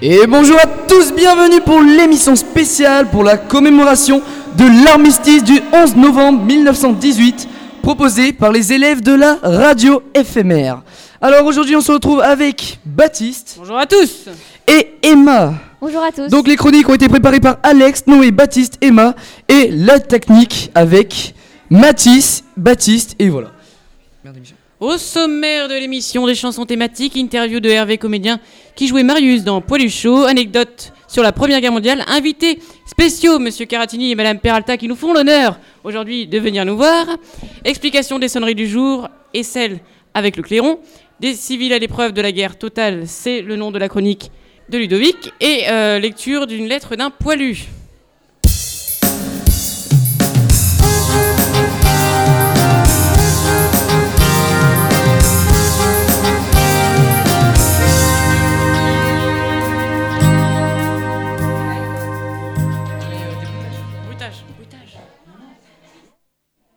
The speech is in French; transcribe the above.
Et bonjour à tous, bienvenue pour l'émission spéciale pour la commémoration de l'armistice du 11 novembre 1918, proposée par les élèves de la radio éphémère. Alors aujourd'hui on se retrouve avec Baptiste Bonjour à tous et Emma. Bonjour à tous. Donc les chroniques ont été préparées par Alex, Noé, Baptiste, Emma et la technique avec Mathis, Baptiste et voilà. Au sommaire de l'émission, des chansons thématiques, interview de Hervé Comédien qui jouait Marius dans Poilu Chaud, anecdote sur la Première Guerre mondiale, invités spéciaux, Monsieur Caratini et Madame Peralta qui nous font l'honneur aujourd'hui de venir nous voir, explication des sonneries du jour et celle avec le clairon, des civils à l'épreuve de la guerre totale, c'est le nom de la chronique de Ludovic, et euh, lecture d'une lettre d'un poilu. bruitage.